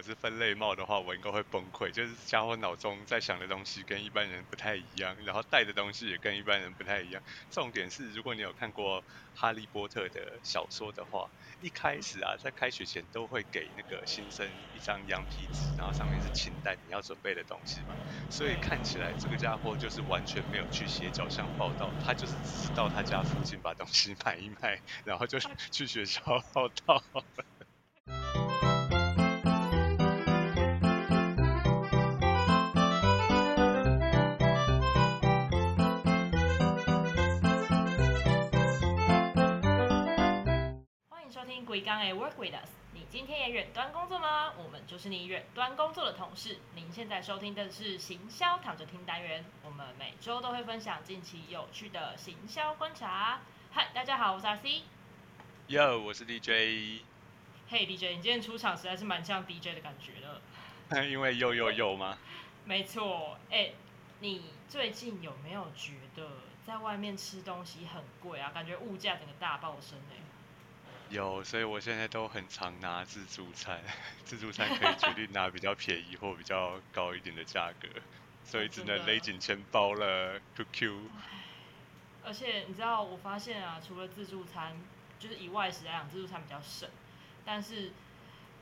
我是分类帽的话，我应该会崩溃。就是家伙脑中在想的东西跟一般人不太一样，然后带的东西也跟一般人不太一样。重点是，如果你有看过《哈利波特》的小说的话，一开始啊，在开学前都会给那个新生一张羊皮纸，然后上面是清单你要准备的东西嘛。所以看起来这个家伙就是完全没有去写角巷报道，他就是只是到他家附近把东西买一买，然后就去学校报道。Work with Us》。你今天也远端工作吗？我们就是你远端工作的同事。您现在收听的是行销躺着听单元，我们每周都会分享近期有趣的行销观察。嗨，大家好，我是阿 C。Yo，我是 DJ，嘿、DJ，你今天出场实在是蛮像 DJ 的感觉的。因为又又又吗？没错，哎、你最近有没有觉得在外面吃东西很贵啊？感觉物价整个大爆升哎、有，所以我现在都很常拿自助餐，自助餐可以决定拿比较便宜或比较高一点的价格，所以只能勒紧钱包了。QQ，而且你知道，我发现啊，除了自助餐，就是以外食来讲，自助餐比较省，但是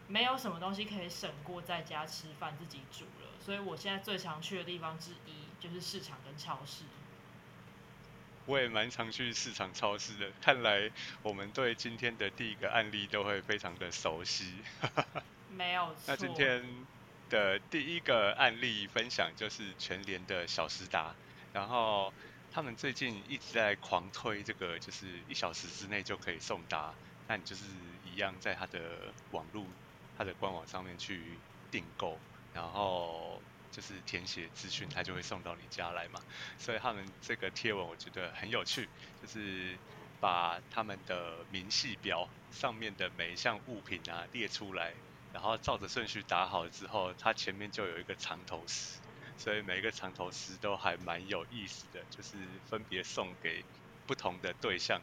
没有什么东西可以省过在家吃饭自己煮了。所以我现在最常去的地方之一就是市场跟超市。我也蛮常去市场超市的，看来我们对今天的第一个案例都会非常的熟悉。没有错。那今天的第一个案例分享就是全联的小时达，然后他们最近一直在狂推这个，就是一小时之内就可以送达，那你就是一样在他的网络、他的官网上面去订购，然后就是填写资讯，他就会送到你家来嘛。所以他们这个贴文我觉得很有趣，就是把他们的明细表上面的每一项物品啊列出来，然后照着顺序打好之后，它前面就有一个长头诗，所以每一个长头诗都还蛮有意思的，就是分别送给不同的对象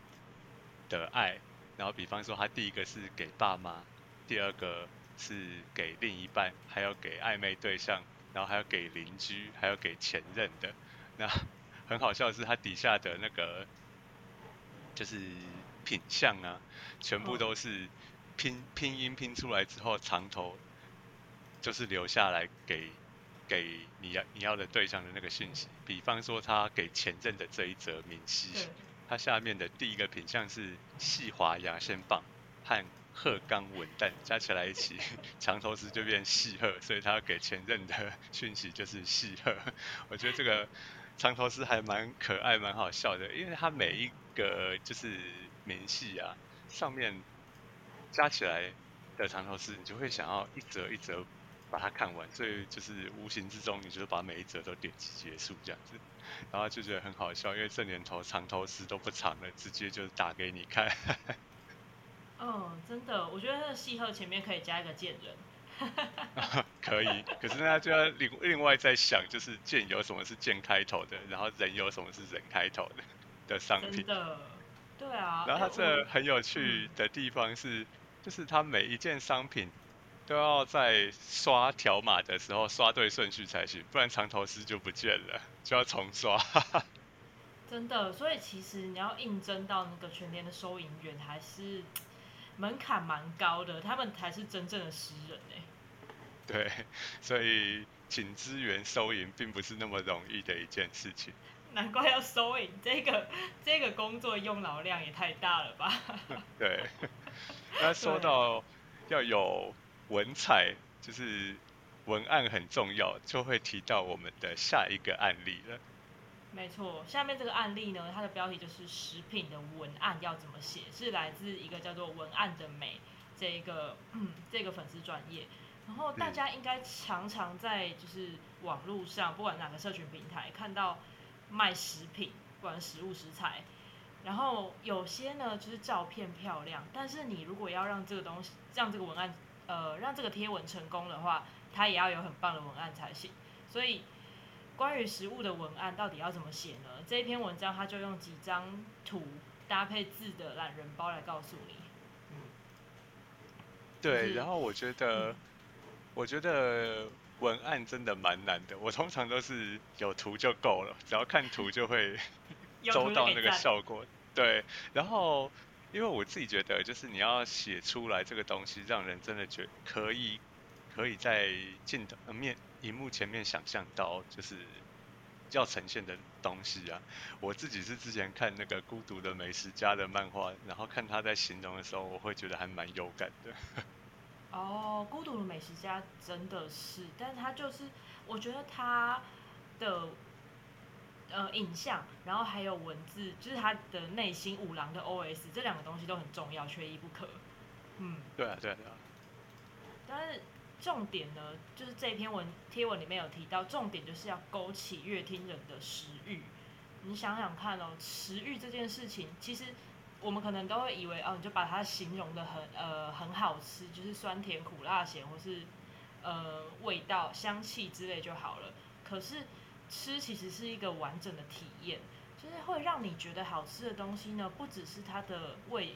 的爱。然后比方说，他第一个是给爸妈，第二个是给另一半，还有给暧昧对象，然后还要给邻居，还要给前任的。那 很好笑的是，它底下的那个就是品相啊，全部都是拼拼音拼出来之后，长头就是留下来给给你要你要的对象的那个讯息。比方说，他给前任的这一则明细，对，它下面的第一个品相是细滑牙线棒和鹤冈文旦加起来一起，长头诗就变细鹤，所以他给前任的讯息就是细鹤。我觉得这个长头诗还蛮可爱、蛮好笑的，因为它每一个就是明细啊，上面加起来的长头诗，你就会想要一折一折把它看完，所以就是无形之中，你就把每一折都点击结束这样子。然后就觉得很好笑，因为这年头长头诗都不长了，直接就打给你看。嗯，真的，我觉得那个细鹤前面可以加一个贱人。可以，可是那就要另另外再想，就是剑有什么是剑开头的，然后人有什么是人开头的的商品。真的，对啊。然后它哎这很有趣的地方是，就是它每一件商品都要在刷条码的时候刷对顺序才行，不然长头诗就不见了，就要重刷。真的，所以其实你要应征到那个全年的收银员，还是门槛蛮高的，他们才是真正的诗人哎。对，所以请资源收银并不是那么容易的一件事情。难怪要收银，这个这个工作用脑量也太大了吧？对，那说到要有文采，就是文案很重要，就会提到我们的下一个案例了。没错，下面这个案例呢，它的标题就是食品的文案要怎么写，是来自一个叫做“文案的美”这一个、嗯、这个粉丝专业。然后大家应该常常在就是网络上，不管哪个社群平台看到卖食品，不管食物食材，然后有些呢就是照片漂亮，但是你如果要让这个东西让这个文案呃让这个贴文成功的话，它也要有很棒的文案才行。所以关于食物的文案到底要怎么写呢？这一篇文章它就用几张图搭配字的懒人包来告诉你。嗯对，然后我觉得嗯我觉得文案真的蛮难的，我通常都是有图就够了，只要看图就会 收 到那个效果。对，然后因为我自己觉得，就是你要写出来这个东西，让人真的觉可以可以在镜头面荧幕前面想象到，就是要呈现的东西啊。我自己是之前看那个孤独的美食家的漫画，然后看他在形容的时候，我会觉得还蛮有感的。哦，孤独的美食家真的是，但是他就是，我觉得他的呃影像，然后还有文字，就是他的内心五郎的 OS，这两个东西都很重要，缺一不可。嗯，对啊，对啊，对啊。但是重点呢，就是这篇文贴文里面有提到，重点就是要勾起乐听人的食欲。你想想看哦，食欲这件事情，其实。我们可能都会以为哦，你就把它形容的很呃很好吃，就是酸甜苦辣咸，或是呃味道香气之类就好了。可是吃其实是一个完整的体验，就是会让你觉得好吃的东西呢，不只是它的味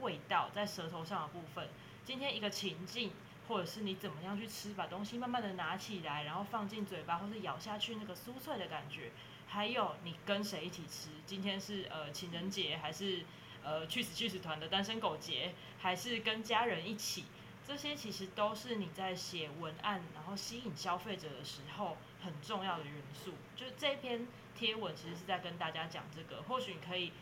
味道在舌头上的部分。今天一个情境，或者是你怎么样去吃，把东西慢慢的拿起来，然后放进嘴巴，或是咬下去那个酥脆的感觉，还有你跟谁一起吃，今天是呃情人节还是？呃，去死去死团的单身狗节，还是跟家人一起，这些其实都是你在写文案，然后吸引消费者的时候很重要的元素。就这篇贴文其实是在跟大家讲这个，或许你可以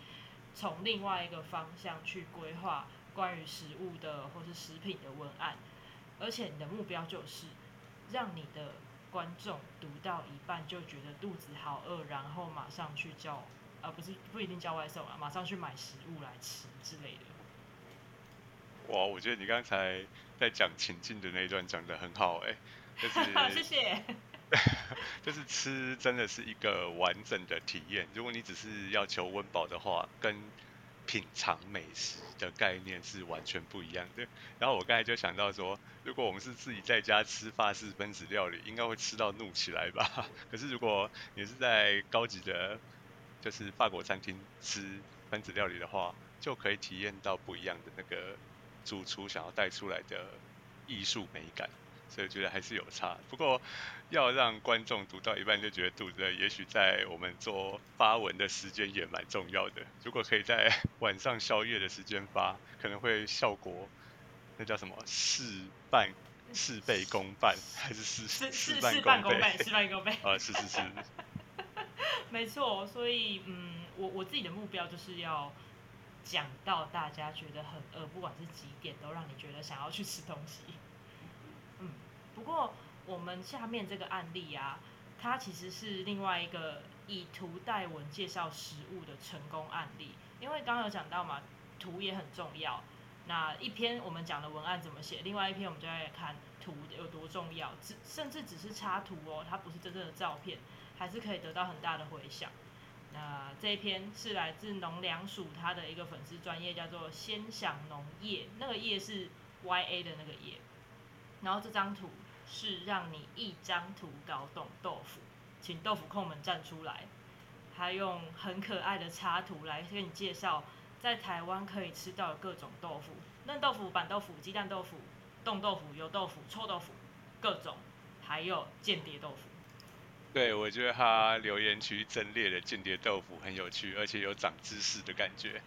从另外一个方向去规划关于食物的或是食品的文案，而且你的目标就是让你的观众读到一半就觉得肚子好饿，然后马上去叫。而不是不一定叫外送啊，马上去买食物来吃之类的。哇，我觉得你刚才在讲情境的那一段讲的很好哎，就是 谢谢。就是吃真的是一个完整的体验。如果你只是要求温饱的话，跟品尝美食的概念是完全不一样的。然后我刚才就想到说，如果我们是自己在家吃法式分子料理，应该会吃到怒起来吧？可是如果你是在高级的就是法国餐厅吃分子料理的话，就可以体验到不一样的那个主厨想要带出来的艺术美感，所以觉得还是有差。不过要让观众读到一半就觉得肚子饿，也许在我们做发文的时间也蛮重要的。如果可以在晚上宵夜的时间发，可能会效果那叫什么事半事倍功半，还是事事半功倍？事半功倍。啊，是是是。没错，所以嗯，我我自己的目标就是要讲到大家觉得很饿，不管是几点都让你觉得想要去吃东西。不过我们下面这个案例啊，它其实是另外一个以图代文介绍食物的成功案例。因为刚刚有讲到嘛，图也很重要。那一篇我们讲的文案怎么写，另外一篇我们就来看图有多重要，只甚至只是插图哦，它不是真正的照片。还是可以得到很大的回响。那这一篇是来自农粮署它的一个粉丝专业，叫做“先享农业”，那个“业”是 Y A 的那个“业”。然后这张图是让你一张图搞懂豆腐，请豆腐控们站出来。他用很可爱的插图来跟你介绍，在台湾可以吃到的各种豆腐：嫩豆腐、板豆腐、鸡蛋豆腐、冻豆腐、油豆腐、臭豆腐，各种，还有间谍豆腐。对，我觉得他留言区阵列的间谍豆腐很有趣，而且有长知识的感觉。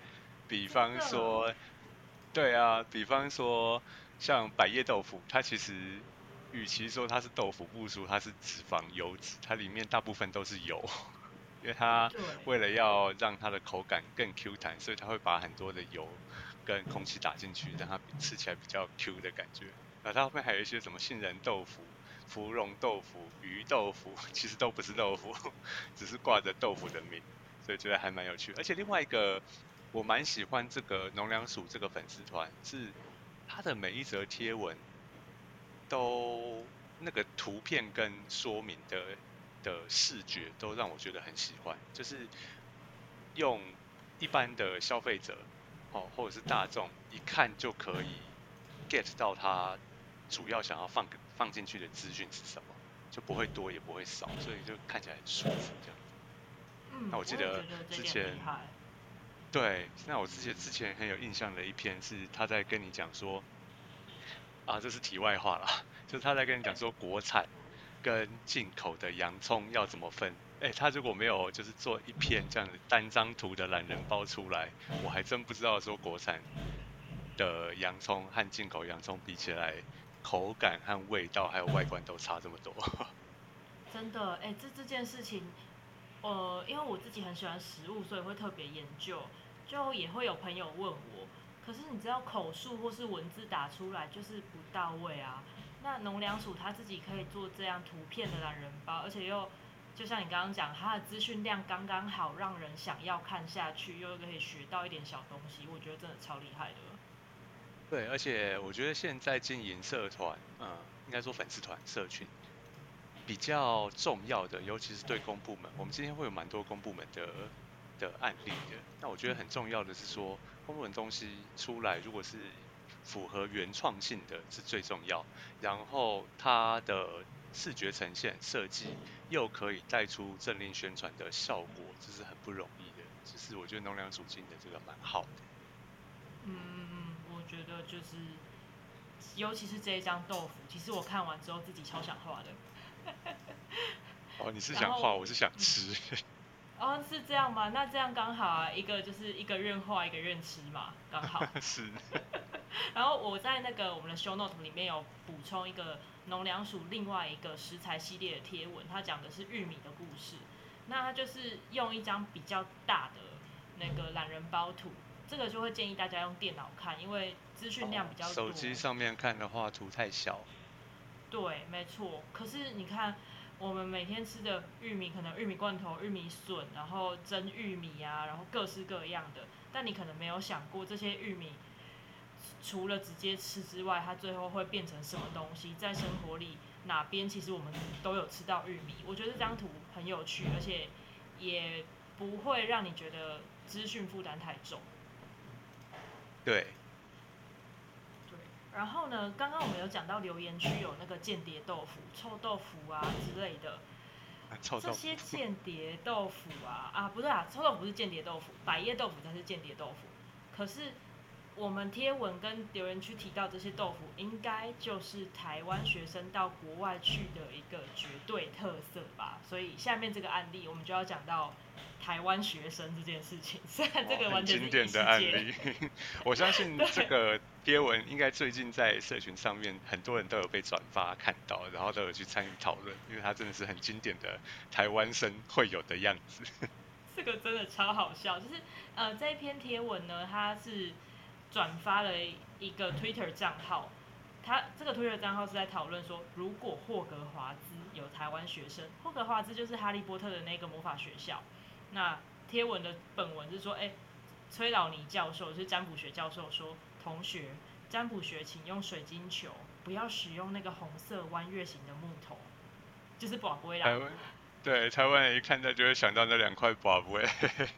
比方说，对啊，比方说像百叶豆腐，它其实与其说它是豆腐，不如说它是脂肪油脂，它里面大部分都是油。因为它为了要让它的口感更 Q 弹，所以它会把很多的油跟空气打进去，让它吃起来比较 Q 的感觉。那它后面还有一些什么杏仁豆腐。芙蓉豆腐、鱼豆腐其实都不是豆腐，只是挂着豆腐的名，所以觉得还蛮有趣。而且另外一个，我蛮喜欢这个农粮署这个粉丝团，是它的每一则贴文都那个图片跟说明的的视觉都让我觉得很喜欢，就是用一般的消费者哦或者是大众一看就可以 get 到他主要想要放。放进去的资讯是什么，就不会多也不会少，所以就看起来很舒服这样子。嗯，那我记得之前，对，那我之前之前很有印象的一篇是他在跟你讲说，啊，这是题外话啦，就是他在跟你讲说国产跟进口的洋葱要怎么分。哎，他如果没有就是做一篇这样单张图的懒人包出来，我还真不知道说国产的洋葱和进口洋葱比起来，口感和味道还有外观都差这么多。真的，哎，这这件事情，呃，因为我自己很喜欢食物，所以会特别研究，就也会有朋友问我，可是你知道口述或是文字打出来就是不到位啊。那农粮署他自己可以做这样图片的懒人包，而且又。就像你刚刚讲，他的资讯量刚刚好，让人想要看下去，又可以学到一点小东西，我觉得真的超厉害的。对，而且我觉得现在经营社团，嗯，应该说粉丝团、社群，比较重要的，尤其是对公部门，我们今天会有蛮多公部门的的案例的。那我觉得很重要的是说，公部门东西出来，如果是符合原创性的，是最重要。然后它的视觉呈现设计。又可以带出政令宣传的效果，这是很不容易的。其实我觉得农粮署进的这个蛮好的。嗯嗯嗯，我觉得就是，尤其是这一张豆腐，其实我看完之后自己超想画的。哦，你是想画，我是想吃。哦，是这样吗？那这样刚好啊，一个就是一个愿画，一个愿吃嘛，刚好。是。然后我在那个我们的 show note 里面有补充一个农粮署另外一个食材系列的贴文，它讲的是玉米的故事。那它就是用一张比较大的那个懒人包图，这个就会建议大家用电脑看，因为资讯量比较多。手机上面看的话，图太小。对，没错。可是你看，我们每天吃的玉米，可能玉米罐头、玉米笋，然后蒸玉米啊，然后各式各样的，但你可能没有想过这些玉米。除了直接吃之外，它最后会变成什么东西？在生活里哪边其实我们都有吃到玉米。我觉得这张图很有趣，而且也不会让你觉得资讯负担太重。对。对。然后呢，刚刚我们有讲到留言区有那个间谍豆腐、臭豆腐啊之类的。这些间谍豆腐啊啊，不对啊，臭豆腐是间谍豆腐，百叶豆腐才是间谍豆腐。可是。我们贴文跟留言区提到这些豆腐，应该就是台湾学生到国外去的一个绝对特色吧。所以下面这个案例，我们就要讲到台湾学生这件事情。虽然这个完全经典的案例，我相信这个贴文应该最近在社群上面很多人都有被转发看到，然后都有去参与讨论，因为它真的是很经典的台湾生会有的样子。这个真的超好笑，就是呃这一篇贴文呢，它是。转发了一个 Twitter 账号，他这个 Twitter 账号是在讨论说，如果霍格华兹有台湾学生，霍格华兹就是哈利波特的那个魔法学校。那贴文的本文是说，哎，崔老尼教授是占卜学教授说，同学，占卜学请用水晶球，不要使用那个红色弯月形的木头，就是宝龟啦。对，台湾人一看到就会想到那两块宝龟。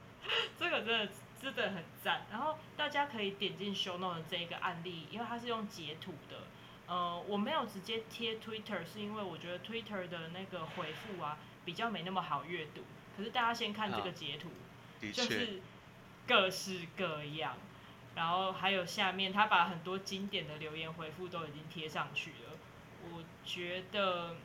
这个真的。真的很赞，然后大家可以点进 show note 的这一个案例，因为它是用截图的。呃，我没有直接贴 Twitter，是因为我觉得 Twitter 的那个回复啊比较没那么好阅读。可是大家先看这个截图，就是各式各样，然后还有下面他把很多经典的留言回复都已经贴上去了。我觉得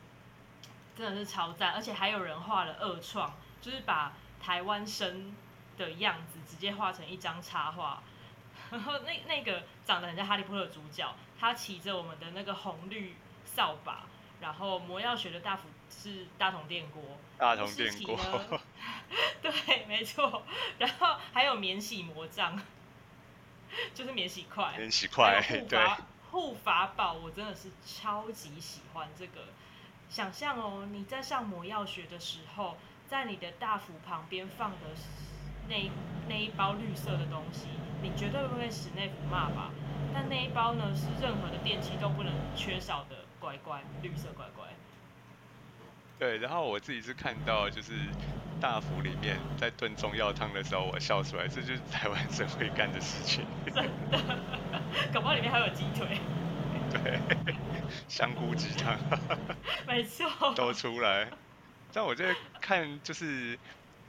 真的是超赞，而且还有人画了二创，就是把台湾生。的样子直接画成一张插画，然后那那个长得很像哈利波特的主角，他骑着我们的那个红绿扫把，然后魔药学的大斧是大铜电锅，大铜电锅，对，没错，然后还有免洗魔杖，就是免洗块，免洗筷，对，护法宝，我真的是超级喜欢这个，想象哦，你在上魔药学的时候，在你的大斧旁边放的。那那一包绿色的东西，你绝对不会被史内普骂吧？但那一包呢，是任何的电器都不能缺少的乖乖，绿色乖乖。对，然后我自己是看到，就是大福里面在炖中药汤的时候，我笑出来，这就是台湾人会干的事情。真的，搞不好里面还有鸡腿。对，香菇鸡汤。没错。都出来。但我在看，就是。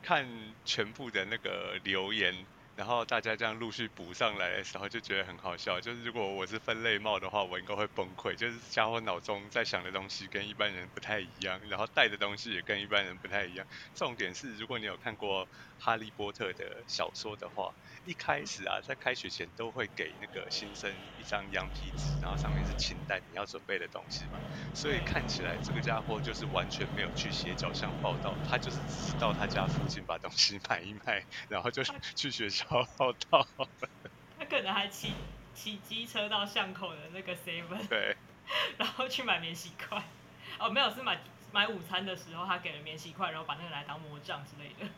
看全部的那个留言，然后大家这样陆续补上来的时候，就觉得很好笑。就是如果我是分类帽的话，我应该会崩溃。就是家伙脑中在想的东西跟一般人不太一样，然后带的东西也跟一般人不太一样。重点是，如果你有看过《哈利波特》的小说的话，一开始啊，在开学前都会给那个新生一张羊皮纸，然后上面是清单你要准备的东西嘛。所以看起来这个家伙就是完全没有去斜角巷报道，他就是只是到他家附近把东西买一买，然后就去学校报道。他可能还骑骑机车到巷口的那个 seven，对，然后去买免洗筷。哦，没有，是买买午餐的时候他给了免洗筷，然后把那个来当魔杖之类的。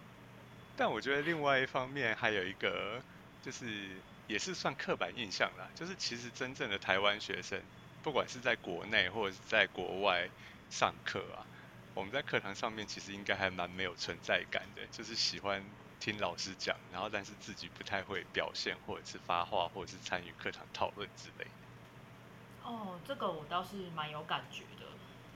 但我觉得另外一方面还有一个，就是也是算刻板印象啦，就是其实真正的台湾学生，不管是在国内或者是在国外上课啊，我们在课堂上面其实应该还蛮没有存在感的，就是喜欢听老师讲，然后但是自己不太会表现，或者是发话，或者是参与课堂讨论之类。哦，这个我倒是蛮有感觉。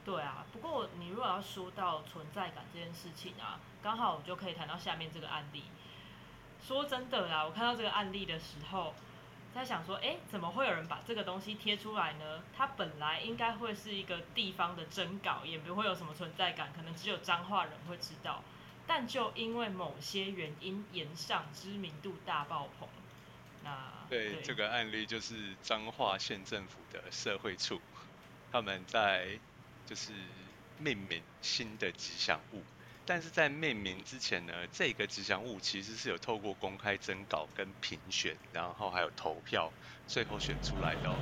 对啊，不过你如果要说到存在感这件事情啊，刚好我就可以谈到下面这个案例。说真的啦，我看到这个案例的时候，在想说，哎，怎么会有人把这个东西贴出来呢？它本来应该会是一个地方的征稿，也不会有什么存在感，可能只有彰化人会知道。但就因为某些原因，延上知名度大爆棚。那对这个案例，就是彰化县政府的社会处，他们在。就是命名新的吉祥物，但是在命名之前呢，这个吉祥物其实是有透过公开征稿跟评选，然后还有投票，最后选出来的。哦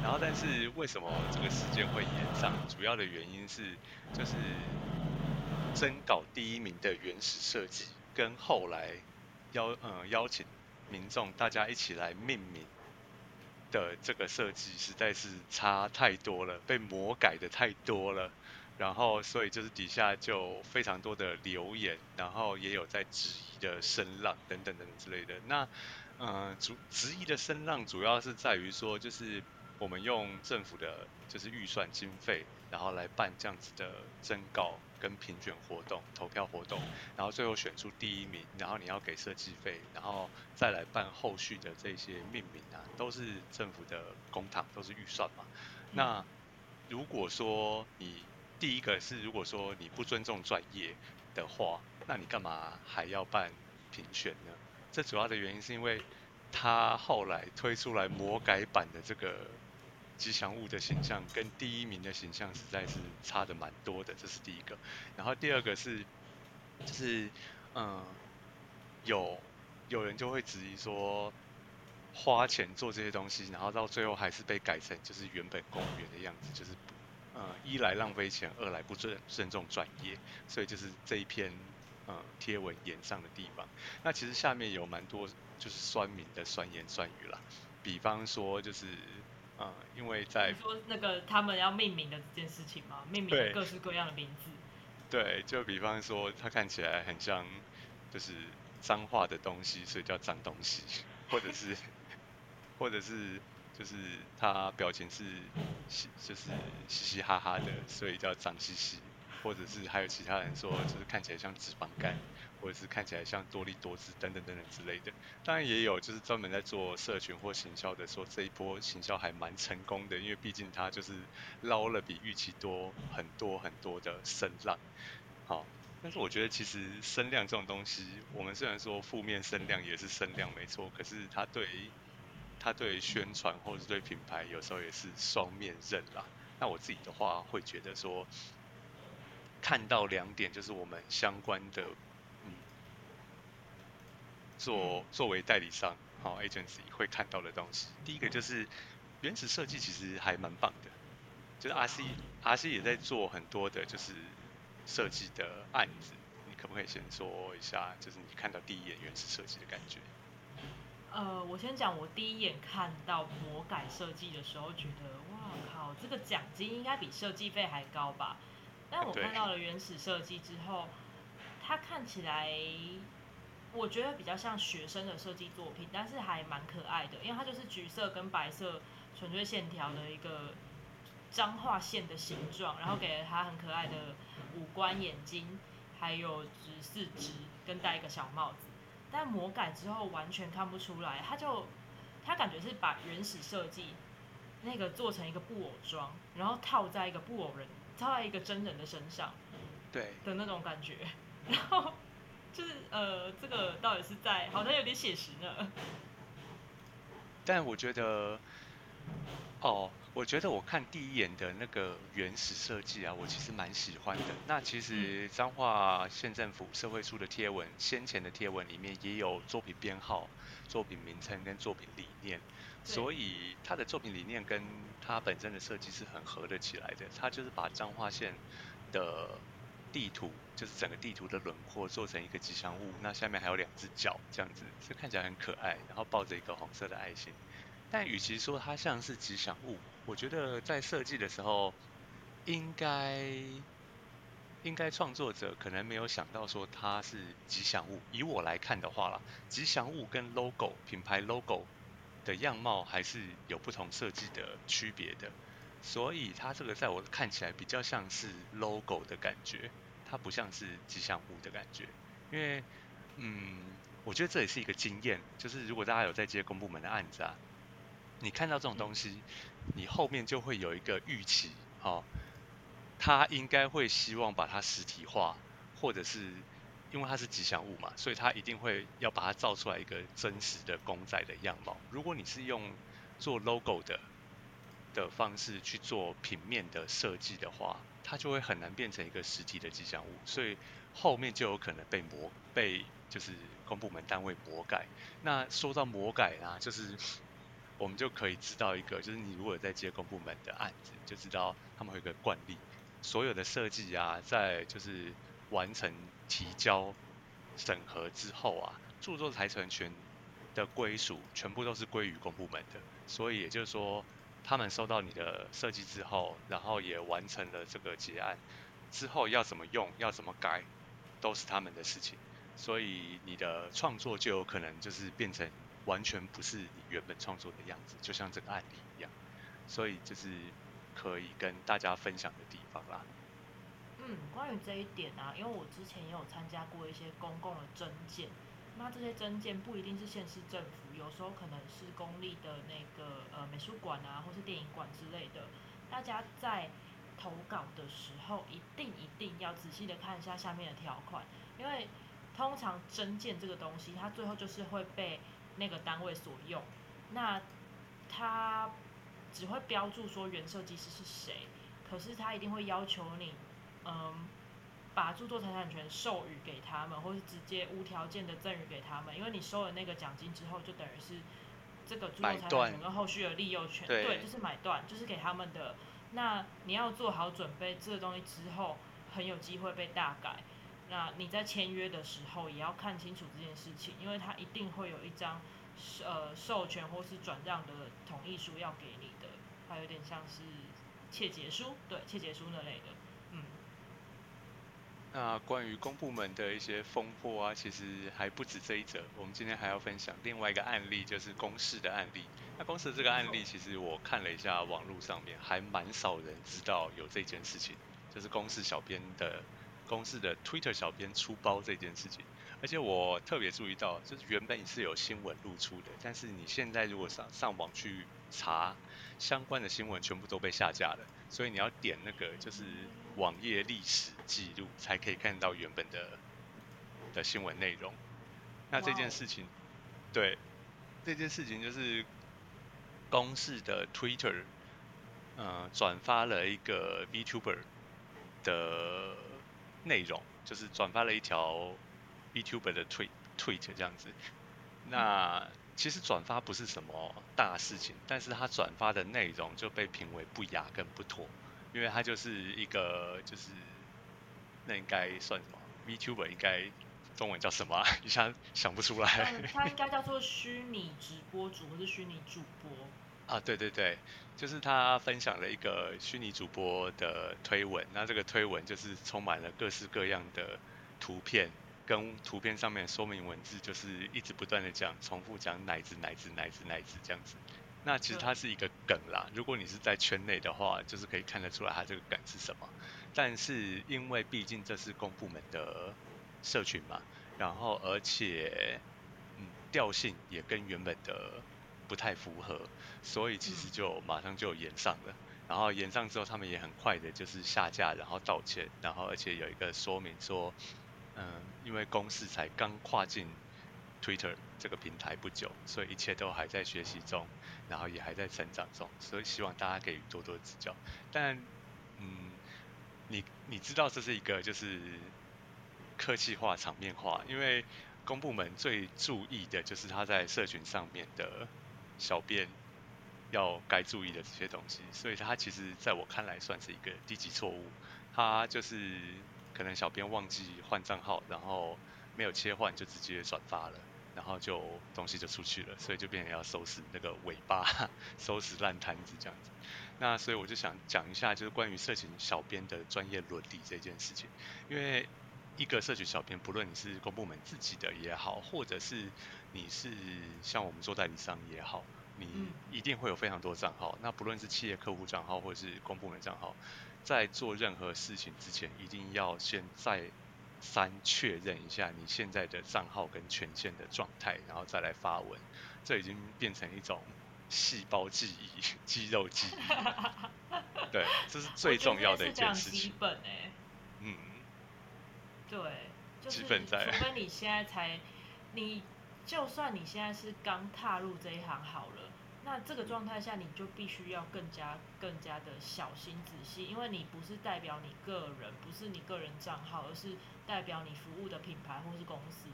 然后，但是为什么这个时间会延上？主要的原因是，就是征稿第一名的原始设计，跟后来邀嗯邀请民众大家一起来命名。的这个设计实在是差太多了，被魔改的太多了，然后所以就是底下就非常多的留言，然后也有在质疑的声浪等等等等之类的。那嗯，主质疑的声浪主要是在于说，就是我们用政府的就是预算经费，然后来办这样子的征稿。跟评选活动、投票活动，然后最后选出第一名，然后你要给设计费，然后再来办后续的这些命名啊，都是政府的公帑，都是预算嘛。那如果说你第一个是如果说你不尊重专业的话，那你干嘛还要办评选呢？这主要的原因是因为他后来推出来魔改版的这个。吉祥物的形象跟第一名的形象实在是差的蛮多的，这是第一个。然后第二个是，就是嗯，有有人就会质疑说，花钱做这些东西，然后到最后还是被改成就是原本公园的样子，就是嗯，一来浪费钱，二来不尊尊重专业，所以就是这一篇嗯贴文言上的地方。那其实下面有蛮多就是酸民的酸言酸语啦，比方说就是。啊，因为在说那个他们要命名的这件事情嘛，命名各式各样的名字。对，就比方说，它看起来很像就是脏话的东西，所以叫脏东西，或者是，或者是就是他表情是嘻，就是嘻嘻哈哈的，所以叫脏兮兮，或者是还有其他人说，就是看起来像脂肪肝。或者是看起来像多利多姿等等等等之类的，当然也有就是专门在做社群或行销的，说这一波行销还蛮成功的，因为毕竟它就是捞了比预期多很多很多的声浪。好，但是我觉得其实声量这种东西，我们虽然说负面声量也是声量没错，可是它对它对宣传或者是对品牌有时候也是双面刃啦。那我自己的话会觉得说，看到两点就是我们相关的。做作为代理商，好 agency 会看到的东西，第一个就是原始设计其实还蛮棒的，就是 RC RC 也在做很多的就是设计的案子，你可不可以先说一下，就是你看到第一眼原始设计的感觉？呃，我先讲我第一眼看到魔改设计的时候，觉得哇靠，这个奖金应该比设计费还高吧？但我看到了原始设计之后，它看起来。我觉得比较像学生的设计作品，但是还蛮可爱的，因为它就是橘色跟白色纯粹线条的一个彰化线的形状，然后给了它很可爱的五官眼睛，还有直四肢跟戴一个小帽子。但魔改之后完全看不出来，它就它感觉是把原始设计那个做成一个布偶装，然后套在一个布偶人，套在一个真人的身上，对的那种感觉，然后就是呃，这个到底是在好像有点写实呢。但我觉得，哦，我觉得我看第一眼的那个原始设计啊，我其实蛮喜欢的。那其实彰化县政府社会处的贴文，先前的贴文里面也有作品编号、作品名称跟作品理念，所以他的作品理念跟他本身的设计是很合得起来的。他就是把彰化县的地图，就是整个地图的轮廓做成一个吉祥物，那下面还有两只脚，这样子，就看起来很可爱，然后抱着一个红色的爱心。但与其说它像是吉祥物，我觉得在设计的时候，应该应该创作者可能没有想到说它是吉祥物。以我来看的话啦，吉祥物跟 logo 品牌 logo 的样貌还是有不同设计的区别的。所以它这个在我看起来比较像是 logo 的感觉，它不像是吉祥物的感觉。因为，嗯，我觉得这也是一个经验，就是如果大家有在接公部门的案子啊。你看到这种东西，你后面就会有一个预期，哦，他应该会希望把它实体化，或者是因为它是吉祥物嘛，所以他一定会要把它造出来一个真实的公仔的样貌。如果你是用做 logo 的的方式去做平面的设计的话，它就会很难变成一个实体的吉祥物，所以后面就有可能被魔被就是公部门单位魔改。那说到魔改啊，就是。我们就可以知道一个，就是你如果在接公部门的案子，就知道他们会有个惯例，所有的设计啊，在就是完成提交审核之后啊，著作财产权的归属全部都是归于公部门的。所以也就是说，他们收到你的设计之后，然后也完成了这个结案之后，要怎么用，要怎么改，都是他们的事情。所以你的创作就有可能就是变成。完全不是你原本创作的样子，就像这个案例一样，所以就是可以跟大家分享的地方啦。嗯，关于这一点啊，因为我之前也有参加过一些公共的征件，那这些征件不一定是县市政府，有时候可能是公立的那个呃美术馆啊，或是电影馆之类的。大家在投稿的时候，一定一定要仔细的看一下下面的条款，因为通常征件这个东西，它最后就是会被那个单位所用，那它只会标注说原设计师是谁，可是它一定会要求你，嗯，把著作财产权授予给他们，或是直接无条件的赠予给他们，因为你收了那个奖金之后，就等于是这个著作财产权跟后续的利用权，对，就是买断，就是给他们的。那你要做好准备，这个东西之后很有机会被大改。那你在签约的时候也要看清楚这件事情，因为他一定会有一张呃授权或是转让的同意书要给你的，它有点像是切结书，对，切结书那类的，嗯。那关于公部门的一些风波啊，其实还不止这一则，我们今天还要分享另外一个案例，就是公示的案例。那公示这个案例，其实我看了一下网络上面，还蛮少人知道有这件事情，就是公示小编的。公司的 Twitter 小编出包这件事情，而且我特别注意到，就是原本你是有新闻露出的，但是你现在如果上上网去查相关的新闻，全部都被下架了，所以你要点那个就是网页历史记录，才可以看到原本的的新闻内容。那这件事情，对，这件事情就是公司的 Twitter，呃，转发了一个 VTuber 的。内容就是转发了一条 YouTube 的 tweet tweet 这样子，那其实转发不是什么大事情，但是他转发的内容就被评为不雅跟不妥，因为他就是一个就是那应该算什么 VTuber 应该中文叫什么？一下想不出来。他应该叫做虚拟直播主或是虚拟主播。啊，对对对，就是他分享了一个虚拟主播的推文，那这个推文就是充满了各式各样的图片，跟图片上面说明文字，就是一直不断的讲，重复讲奶子奶子奶子奶子这样子。那其实它是一个梗啦，如果你是在圈内的话，就是可以看得出来它这个梗是什么。但是因为毕竟这是公部门的社群嘛，然后而且嗯调性也跟原本的不太符合，所以其实就马上就延上了。然后延上之后，他们也很快的就是下架，然后道歉，然后而且有一个说明说，嗯，因为公司才刚跨进 Twitter 这个平台不久，所以一切都还在学习中，然后也还在成长中，所以希望大家给予多多指教。但，嗯，你你知道这是一个就是客气话、场面话，因为公部门最注意的就是他在社群上面的小编。要该注意的这些东西，所以他其实在我看来算是一个低级错误。他就是可能小编忘记换账号，然后没有切换就直接转发了，然后就东西就出去了，所以就变成要收拾那个尾巴，收拾烂摊子这样子。那所以我就想讲一下，就是关于社群小编的专业伦理这件事情。因为一个社群小编，不论你是公部门自己的也好，或者是你是像我们做代理商也好。你一定会有非常多账号，那不论是企业客户账号或者是公部门账号，在做任何事情之前，一定要先再三确认一下你现在的账号跟权限的状态，然后再来发文。这已经变成一种细胞记忆、肌肉记忆。对，这是最重要的一件事情。基本哎。嗯。对，就是除非你现在才你。就算你现在是刚踏入这一行好了，那这个状态下你就必须要更加更加的小心仔细，因为你不是代表你个人，不是你个人账号，而是代表你服务的品牌或是公司。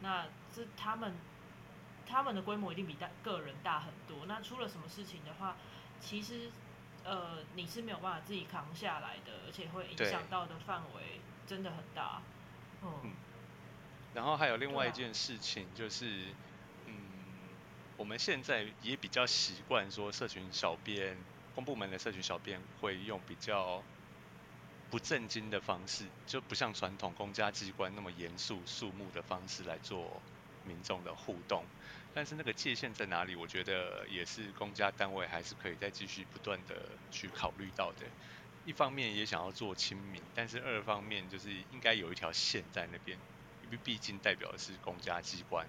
那这他们他们的规模一定比大个人大很多。那出了什么事情的话，其实呃你是没有办法自己扛下来的，而且会影响到的范围真的很大。嗯。然后还有另外一件事情，就是，嗯，我们现在也比较习惯说，社群小编、公部门的社群小编会用比较不正经的方式，就不像传统公家机关那么严肃肃穆的方式来做民众的互动。但是那个界限在哪里？我觉得也是公家单位还是可以再继续不断的去考虑到的。一方面也想要做亲民，但是二方面就是应该有一条线在那边。因为毕竟代表的是公家机关，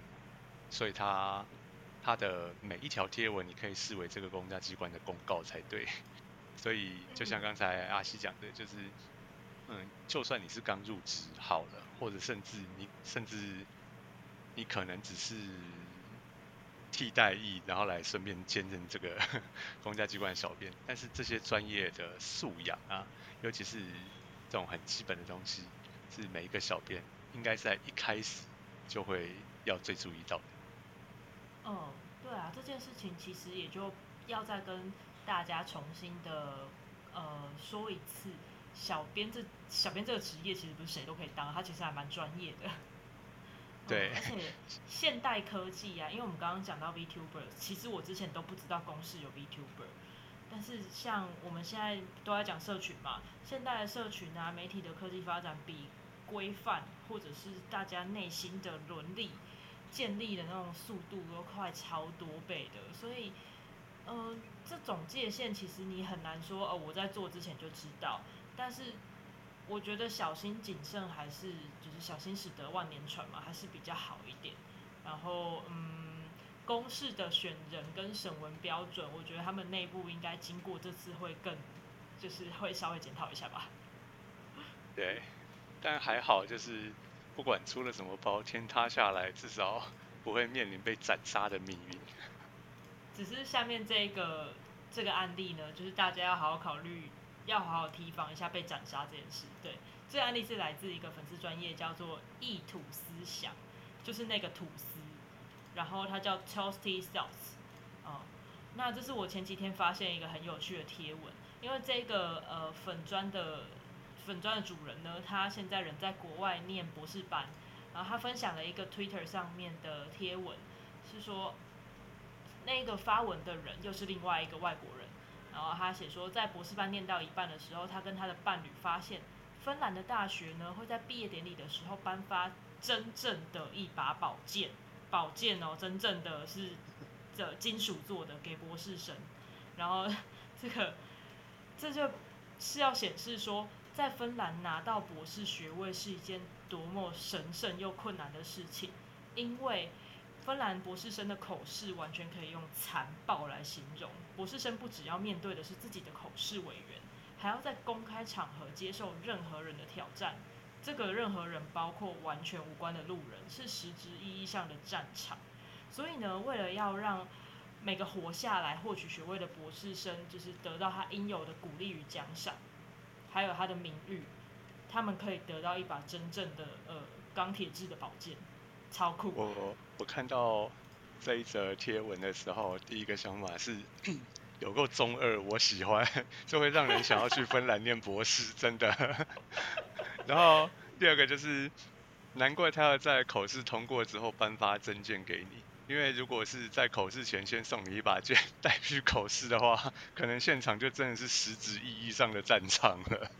所以它它的每一条贴文，你可以视为这个公家机关的公告才对。所以就像刚才阿西讲的，就是嗯，就算你是刚入职好了，或者甚至你甚至你可能只是替代役，然后来顺便兼任这个 公家机关的小编，但是这些专业的素养啊，尤其是这种很基本的东西，是每一个小编。应该在一开始就会要最注意到的。嗯，对啊，这件事情其实也就要再跟大家重新的呃说一次，小编这小编这个职业其实不是谁都可以当，他其实还蛮专业的。对。而且现代科技啊，因为我们刚刚讲到 VTuber，其实我之前都不知道公司有 VTuber，但是像我们现在都在讲社群嘛，现代的社群啊，媒体的科技发展比。规范或者是大家内心的伦理建立的那种速度都快超多倍的，所以，嗯，这种界限其实你很难说，哦，我在做之前就知道。但是，我觉得小心谨慎还是就是小心驶得万年船嘛，还是比较好一点。然后，嗯，公式的选人跟审文标准，我觉得他们内部应该经过这次会更，就是会稍微检讨一下吧。对。但还好，就是不管出了什么包，天塌下来，至少不会面临被斩杀的命运。只是下面这个这个案例呢，就是大家要好好考虑，要好好提防一下被斩杀这件事。对，这个案例是来自一个粉丝专业，叫做意土思想，就是那个吐司，然后它叫 Toasty Sauce。哦，那这是我前几天发现一个很有趣的贴文，因为这个呃粉砖的。粉砖的主人呢，他现在人在国外念博士班，然后他分享了一个 Twitter 上面的贴文，是说那个发文的人又是另外一个外国人，然后他写说，在博士班念到一半的时候，他跟他的伴侣发现，芬兰的大学呢会在毕业典礼的时候颁发真正的一把宝剑，宝剑哦，真正的是这金属做的给博士生，然后这个这就是要显示说。在芬兰拿到博士学位是一件多么神圣又困难的事情，因为芬兰博士生的口试完全可以用残暴来形容。博士生不只要面对的是自己的口试委员，还要在公开场合接受任何人的挑战。这个任何人包括完全无关的路人，是实质意义上的战场。所以呢，为了要让每个活下来获取学位的博士生，就是得到他应有的鼓励与奖赏，还有他的名誉，他们可以得到一把真正的呃钢铁制的宝剑，超酷。我我看到这一则贴文的时候，第一个想法是 有够中二，我喜欢，就会让人想要去芬兰念博士，真的。然后第二个就是，难怪他要在口试通过之后颁发证件给你。因为如果是在口试前先送你一把剑带去口试的话，可能现场就真的是实质意义上的战场了。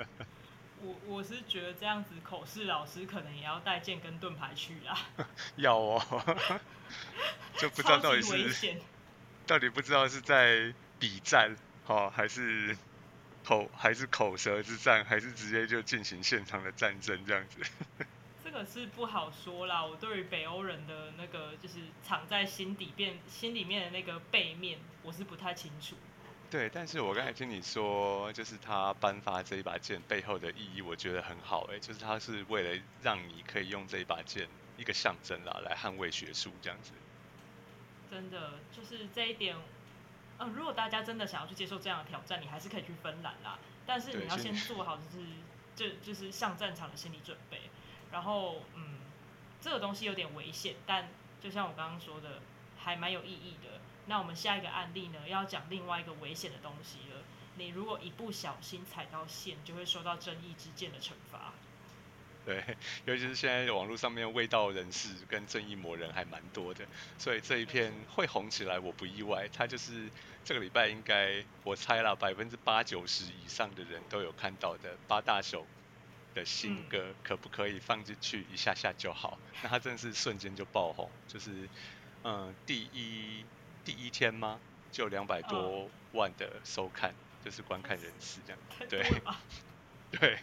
我我是觉得这样子口试老师可能也要带剑跟盾牌去啦。要哦，就不知道到底是到底不知道是在比战哦，还是口还是口舌之战，还是直接就进行现场的战争这样子。这个是不好说啦，我对于北欧人的那个就是藏在心底变心里面的那个背面，我是不太清楚。对，但是我刚才听你说，就是他颁发这一把剑背后的意义，我觉得很好哎，就是他是为了让你可以用这一把剑一个象征啦，来捍卫学术这样子。真的，就是这一点，嗯，如果大家真的想要去接受这样的挑战，你还是可以去芬兰啦，但是你要先做好就是就就是上战场的心理准备。然后，嗯，这个东西有点危险，但就像我刚刚说的，还蛮有意义的。那我们下一个案例呢，要讲另外一个危险的东西了。你如果一不小心踩到线，就会受到正义之剑的惩罚。对，尤其是现在网络上面味道人士跟正义魔人还蛮多的，所以这一片会红起来，我不意外。它就是这个礼拜应该我猜了百分之八九十以上的人都有看到的八大手。的新歌可不可以放进去一下下就好？那他真的是瞬间就爆红，就是嗯第一第一天吗？就两百多万的收看，就是观看人次这样。对 对，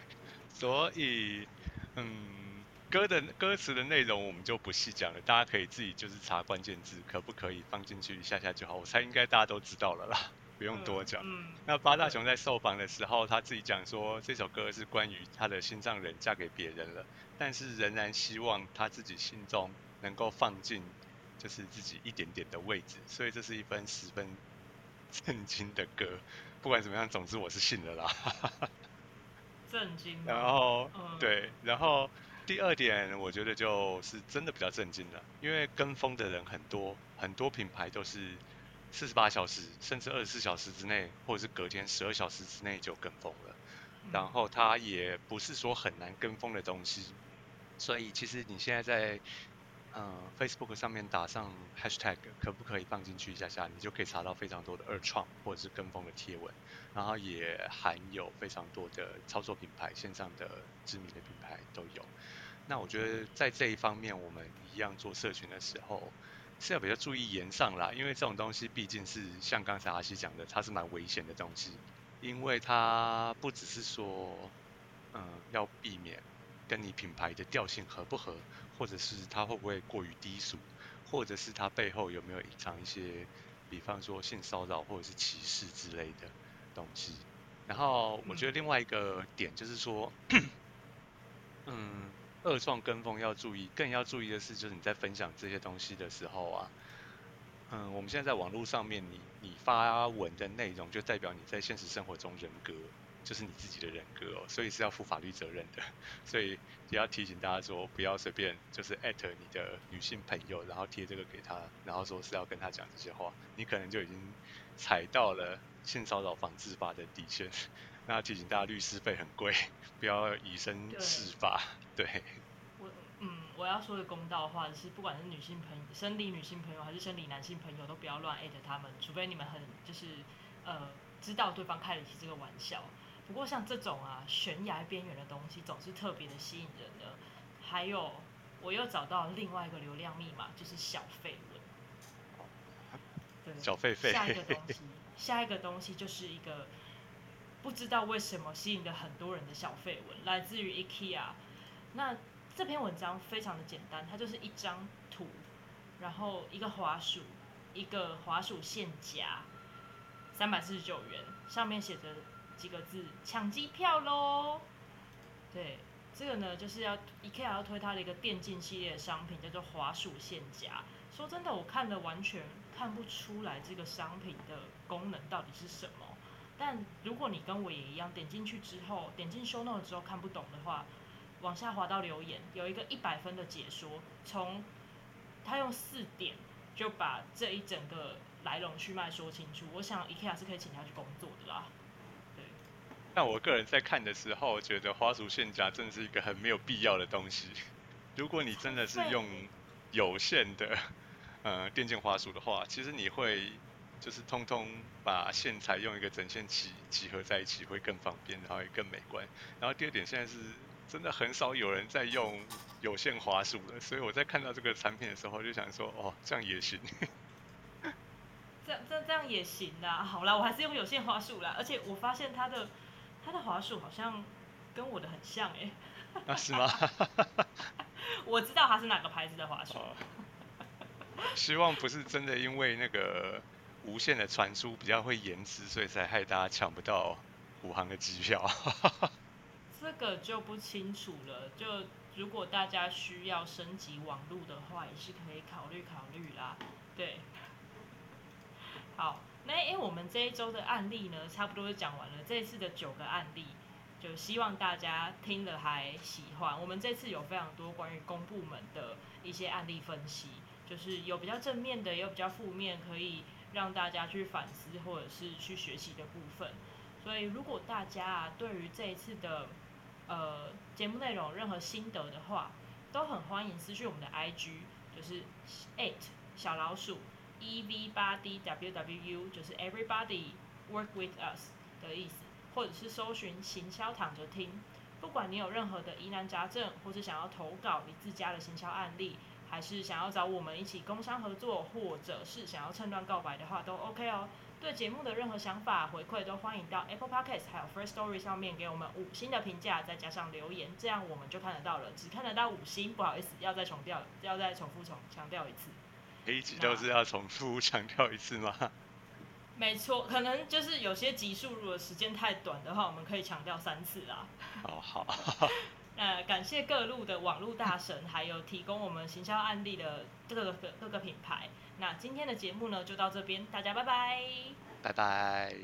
所以嗯歌的歌词的内容我们就不细讲了，大家可以自己就是查关键字，可不可以放进去一下下就好？我猜应该大家都知道了啦。不用多讲。那八大雄在受访的时候，他自己讲说，这首歌是关于他的心上人嫁给别人了，但是仍然希望他自己心中能够放进，就是自己一点点的位置。所以这是一份十分震惊的歌。不管怎么样，总之我是信了啦。震惊。然后，对，然后第二点，我觉得就是真的比较震惊了，因为跟风的人很多，很多品牌都是。四十八小时，甚至二十四小时之内，或者是隔天十二小时之内就跟风了。然后它也不是说很难跟风的东西，所以其实你现在在嗯 Facebook 上面打上 Hashtag 可不可以放进去一下下，你就可以查到非常多的二创或者是跟风的贴文，然后也含有非常多的操作品牌、线上的知名的品牌都有。那我觉得在这一方面，我们一样做社群的时候。是要比较注意言上啦，因为这种东西毕竟是像刚才阿西讲的，它是蛮危险的东西，因为它不只是说，嗯，要避免跟你品牌的调性合不合，或者是它会不会过于低俗，或者是它背后有没有隐藏一些，比方说性骚扰或者是歧视之类的东西。然后我觉得另外一个点就是说，嗯。二创跟风要注意，更要注意的是，就是你在分享这些东西的时候啊，嗯，我们现在在网络上面，你你发文的内容就代表你在现实生活中人格，就是你自己的人格哦，所以是要负法律责任的，所以也要提醒大家说，不要随便就是艾特你的女性朋友，然后贴这个给她，然后说是要跟她讲这些话，你可能就已经踩到了性骚扰防治法的底线。那提醒大家，律师费很贵，不要以身试法。对。我要说的公道话是，不管是女性朋友、生理女性朋友还是生理男性朋友，都不要乱艾特他们，除非你们很就是呃知道对方开得起这个玩笑。不过像这种啊悬崖边缘的东西，总是特别的吸引人的。还有，我又找到另外一个流量密码，就是小绯闻。对。小狒狒。下一个东西，下一个东西就是一个。不知道为什么吸引了很多人的小绯闻，来自于 IKEA。那这篇文章非常的简单，它就是一张图，然后一个滑鼠，一个滑鼠线夹，三百四十九元，上面写着几个字：抢机票喽！对，这个呢就是要 IKEA 要推它的一个电竞系列的商品，叫做滑鼠线夹。说真的，我看的完全看不出来这个商品的功能到底是什么。但如果你跟我也一样，点进去之后，点进 Show Note 之后看不懂的话，往下滑到留言，有一个一百分的解说，从他用四点就把这一整个来龙去脉说清楚。我想 IKEA 是可以请他去工作的啦。对。那我个人在看的时候，觉得花鼠线夹真的是一个很没有必要的东西。如果你真的是用有线的呃电竞花鼠的话，其实你会。就是通通把线材用一个整线集集合在一起会更方便，然后也更美观。然后第二点，现在是真的很少有人在用有线滑鼠了，所以我在看到这个产品的时候就想说，哦，这样也行。这这这样也行啦，好啦，我还是用有线滑鼠啦。而且我发现它的它的滑鼠好像跟我的很像哎。啊，是吗？我知道它是哪个牌子的滑鼠。希望不是真的因为那个。无线的传输比较会延迟，所以才害大家抢不到虎航的机票。这个就不清楚了。就如果大家需要升级网络的话，也是可以考虑考虑啦。对，好，那因为，我们这一周的案例呢，差不多就讲完了。这一次的九个案例，就希望大家听了还喜欢。我们这次有非常多关于公部门的一些案例分析，就是有比较正面的，也有比较负面，可以。让大家去反思或者是去学习的部分，所以如果大家啊对于这一次的呃节目内容任何心得的话，都很欢迎私讯我们的 IG，就是 it 小老鼠 e v 八 d w w u，就是 everybody work with us 的意思，或者是搜寻行销躺着听，不管你有任何的疑难杂症，或是想要投稿你自家的行销案例。还是想要找我们一起工商合作，或者是想要趁乱告白的话，都 OK 哦。对节目的任何想法回馈，都欢迎到 Apple Podcast 还有 First Story 上面给我们五星的评价，再加上留言，这样我们就看得到了。只看得到五星，不好意思，要再重调，要再重复重强调一次。一集都是要重复强调一次吗？没错，可能就是有些集数如果时间太短的话，我们可以强调三次啦。哦，好。呃，感谢各路的网络大神，还有提供我们行销案例的各个各个品牌。那今天的节目呢，就到这边，大家拜拜，拜拜。